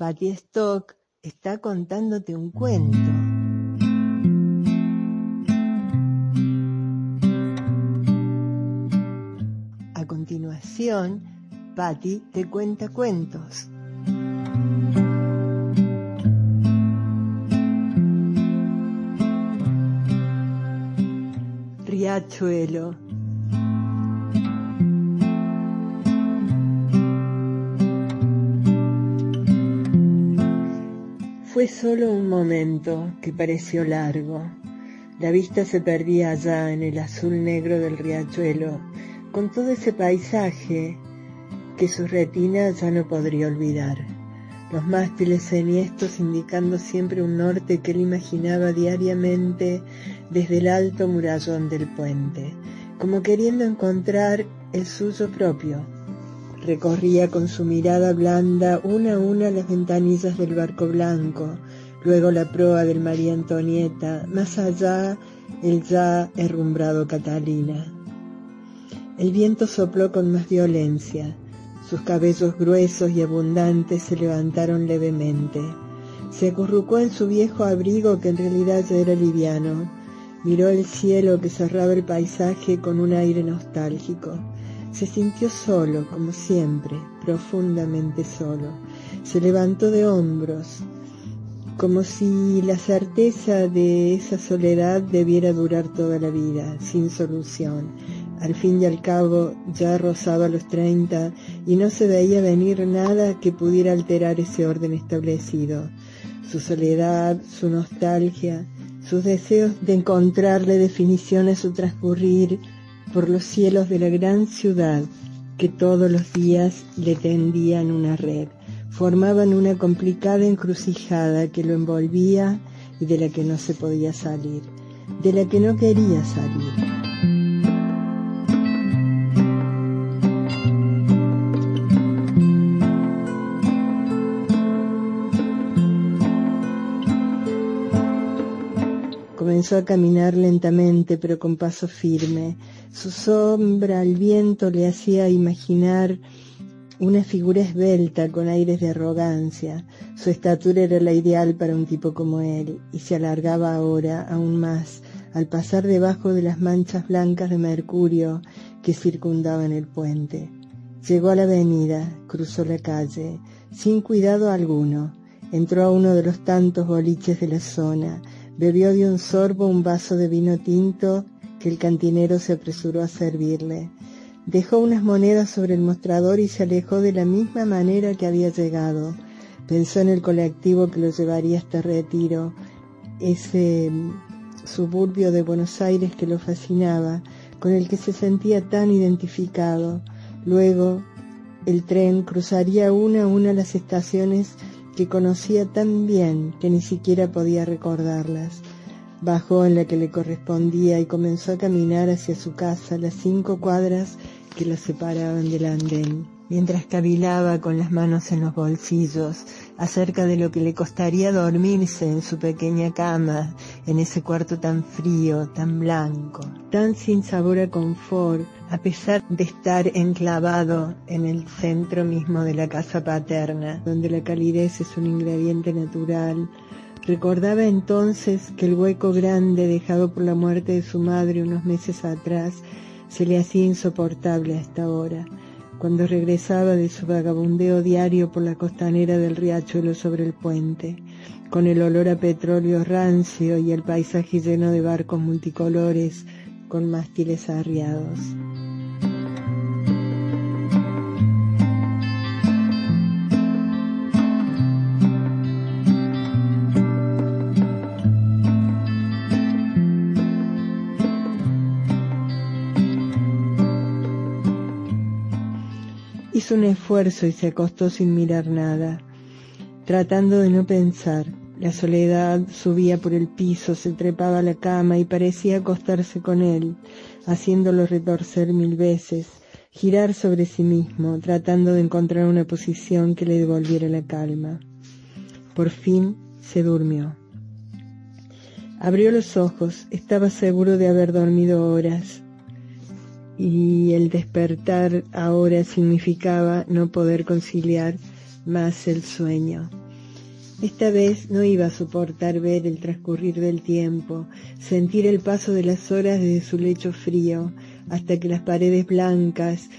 Patty Stock está contándote un cuento. A continuación, Patty te cuenta cuentos. Riachuelo Fue solo un momento que pareció largo. La vista se perdía allá en el azul negro del riachuelo, con todo ese paisaje que su retina ya no podría olvidar. Los mástiles enhiestos indicando siempre un norte que él imaginaba diariamente desde el alto murallón del puente, como queriendo encontrar el suyo propio Recorría con su mirada blanda una a una las ventanillas del barco blanco, luego la proa del María Antonieta, más allá el ya herrumbrado Catalina. El viento sopló con más violencia, sus cabellos gruesos y abundantes se levantaron levemente. Se acurrucó en su viejo abrigo que en realidad ya era liviano. Miró el cielo que cerraba el paisaje con un aire nostálgico. Se sintió solo, como siempre, profundamente solo. Se levantó de hombros, como si la certeza de esa soledad debiera durar toda la vida, sin solución. Al fin y al cabo ya rozaba los treinta y no se veía venir nada que pudiera alterar ese orden establecido. Su soledad, su nostalgia, sus deseos de encontrarle definición a su transcurrir, por los cielos de la gran ciudad que todos los días le tendían una red, formaban una complicada encrucijada que lo envolvía y de la que no se podía salir, de la que no quería salir. Comenzó a caminar lentamente pero con paso firme, su sombra al viento le hacía imaginar una figura esbelta con aires de arrogancia. Su estatura era la ideal para un tipo como él y se alargaba ahora aún más al pasar debajo de las manchas blancas de mercurio que circundaban el puente. Llegó a la avenida, cruzó la calle, sin cuidado alguno. Entró a uno de los tantos boliches de la zona, bebió de un sorbo un vaso de vino tinto que el cantinero se apresuró a servirle. Dejó unas monedas sobre el mostrador y se alejó de la misma manera que había llegado. Pensó en el colectivo que lo llevaría hasta Retiro, ese suburbio de Buenos Aires que lo fascinaba, con el que se sentía tan identificado. Luego, el tren cruzaría una a una las estaciones que conocía tan bien que ni siquiera podía recordarlas. Bajó en la que le correspondía y comenzó a caminar hacia su casa las cinco cuadras que lo separaban del andén, mientras cavilaba con las manos en los bolsillos acerca de lo que le costaría dormirse en su pequeña cama, en ese cuarto tan frío, tan blanco, tan sin sabor a confort, a pesar de estar enclavado en el centro mismo de la casa paterna, donde la calidez es un ingrediente natural, Recordaba entonces que el hueco grande dejado por la muerte de su madre unos meses atrás se le hacía insoportable a esta hora, cuando regresaba de su vagabundeo diario por la costanera del riachuelo sobre el puente, con el olor a petróleo rancio y el paisaje lleno de barcos multicolores con mástiles arriados. Hizo un esfuerzo y se acostó sin mirar nada, tratando de no pensar. La soledad subía por el piso, se trepaba a la cama y parecía acostarse con él, haciéndolo retorcer mil veces, girar sobre sí mismo, tratando de encontrar una posición que le devolviera la calma. Por fin se durmió. Abrió los ojos, estaba seguro de haber dormido horas y el despertar ahora significaba no poder conciliar más el sueño. Esta vez no iba a soportar ver el transcurrir del tiempo, sentir el paso de las horas desde su lecho frío, hasta que las paredes blancas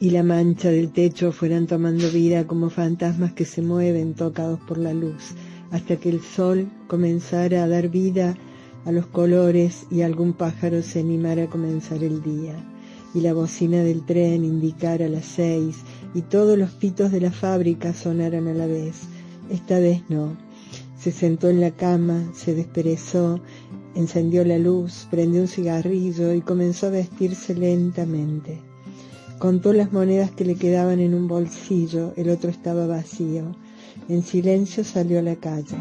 y la mancha del techo fueran tomando vida como fantasmas que se mueven tocados por la luz, hasta que el sol comenzara a dar vida a los colores y algún pájaro se animara a comenzar el día, y la bocina del tren indicara las seis y todos los pitos de la fábrica sonaran a la vez esta vez no. Se sentó en la cama, se desperezó, encendió la luz, prendió un cigarrillo y comenzó a vestirse lentamente. Contó las monedas que le quedaban en un bolsillo, el otro estaba vacío. En silencio salió a la calle.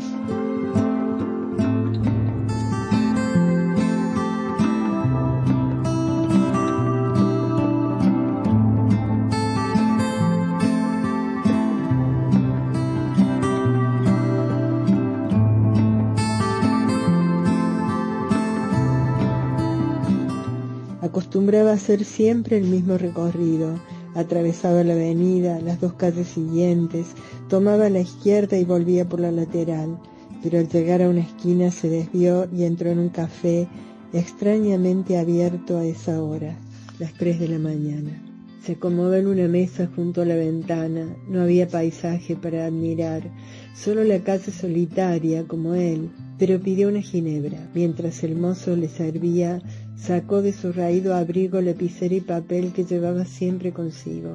Acostumbraba a hacer siempre el mismo recorrido. Atravesaba la avenida, las dos calles siguientes, tomaba la izquierda y volvía por la lateral, pero al llegar a una esquina se desvió y entró en un café extrañamente abierto a esa hora, las tres de la mañana. Se acomodó en una mesa junto a la ventana, no había paisaje para admirar, solo la calle solitaria como él, pero pidió una ginebra, mientras el mozo le servía Sacó de su raído abrigo lapicera y papel que llevaba siempre consigo.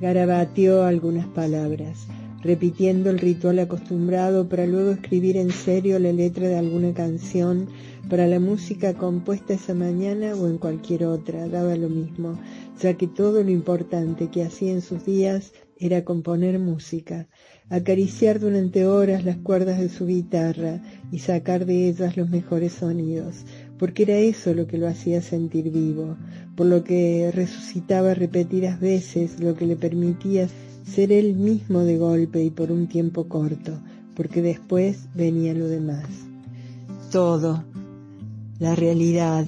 Garabateó algunas palabras, repitiendo el ritual acostumbrado para luego escribir en serio la letra de alguna canción para la música compuesta esa mañana o en cualquier otra, daba lo mismo, ya que todo lo importante que hacía en sus días era componer música, acariciar durante horas las cuerdas de su guitarra y sacar de ellas los mejores sonidos, porque era eso lo que lo hacía sentir vivo, por lo que resucitaba repetidas veces, lo que le permitía ser él mismo de golpe y por un tiempo corto, porque después venía lo demás. Todo, la realidad,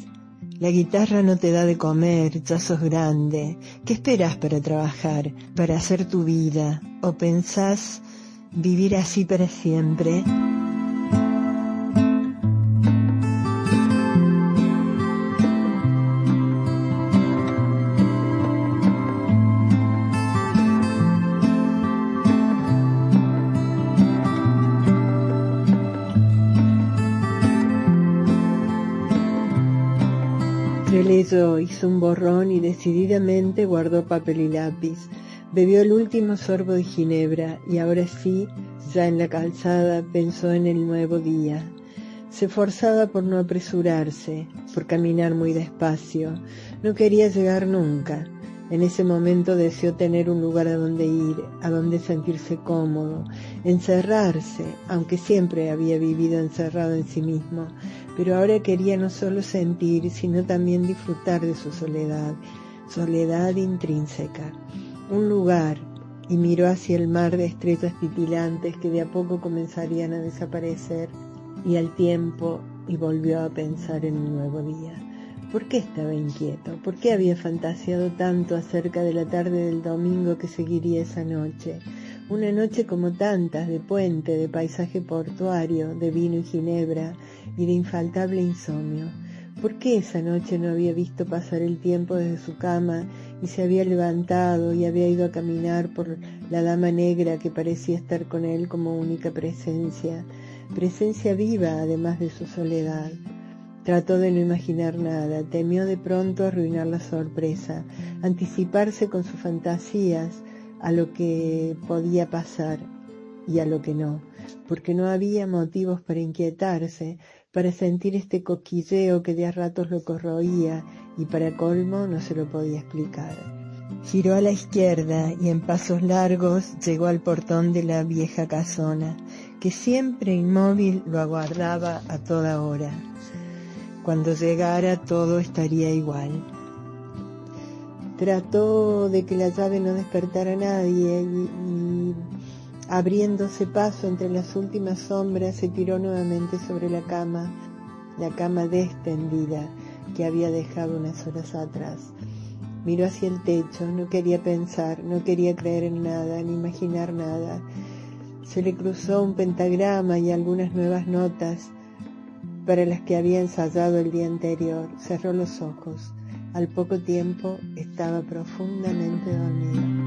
la guitarra no te da de comer, ya sos grande. ¿Qué esperas para trabajar, para hacer tu vida? ¿O pensás vivir así para siempre? Hizo un borrón y decididamente guardó papel y lápiz. Bebió el último sorbo de ginebra y ahora sí, ya en la calzada, pensó en el nuevo día. Se forzaba por no apresurarse, por caminar muy despacio. No quería llegar nunca. En ese momento deseó tener un lugar a donde ir, a donde sentirse cómodo, encerrarse, aunque siempre había vivido encerrado en sí mismo, pero ahora quería no solo sentir, sino también disfrutar de su soledad, soledad intrínseca. Un lugar, y miró hacia el mar de estrellas titilantes que de a poco comenzarían a desaparecer, y al tiempo, y volvió a pensar en un nuevo día. ¿Por qué estaba inquieto? ¿Por qué había fantaseado tanto acerca de la tarde del domingo que seguiría esa noche? Una noche como tantas, de puente, de paisaje portuario, de vino y ginebra, y de infaltable insomnio. ¿Por qué esa noche no había visto pasar el tiempo desde su cama y se había levantado y había ido a caminar por la dama negra que parecía estar con él como única presencia, presencia viva además de su soledad? Trató de no imaginar nada, temió de pronto arruinar la sorpresa, anticiparse con sus fantasías a lo que podía pasar y a lo que no, porque no había motivos para inquietarse, para sentir este coquilleo que de a ratos lo corroía y para colmo no se lo podía explicar. Giró a la izquierda y en pasos largos llegó al portón de la vieja casona, que siempre inmóvil lo aguardaba a toda hora. Cuando llegara todo estaría igual. Trató de que la llave no despertara a nadie y Abriéndose paso entre las últimas sombras, se tiró nuevamente sobre la cama, la cama destendida que había dejado unas horas atrás. Miró hacia el techo, no quería pensar, no quería creer en nada, ni imaginar nada. Se le cruzó un pentagrama y algunas nuevas notas para las que había ensayado el día anterior. Cerró los ojos. Al poco tiempo estaba profundamente dormida.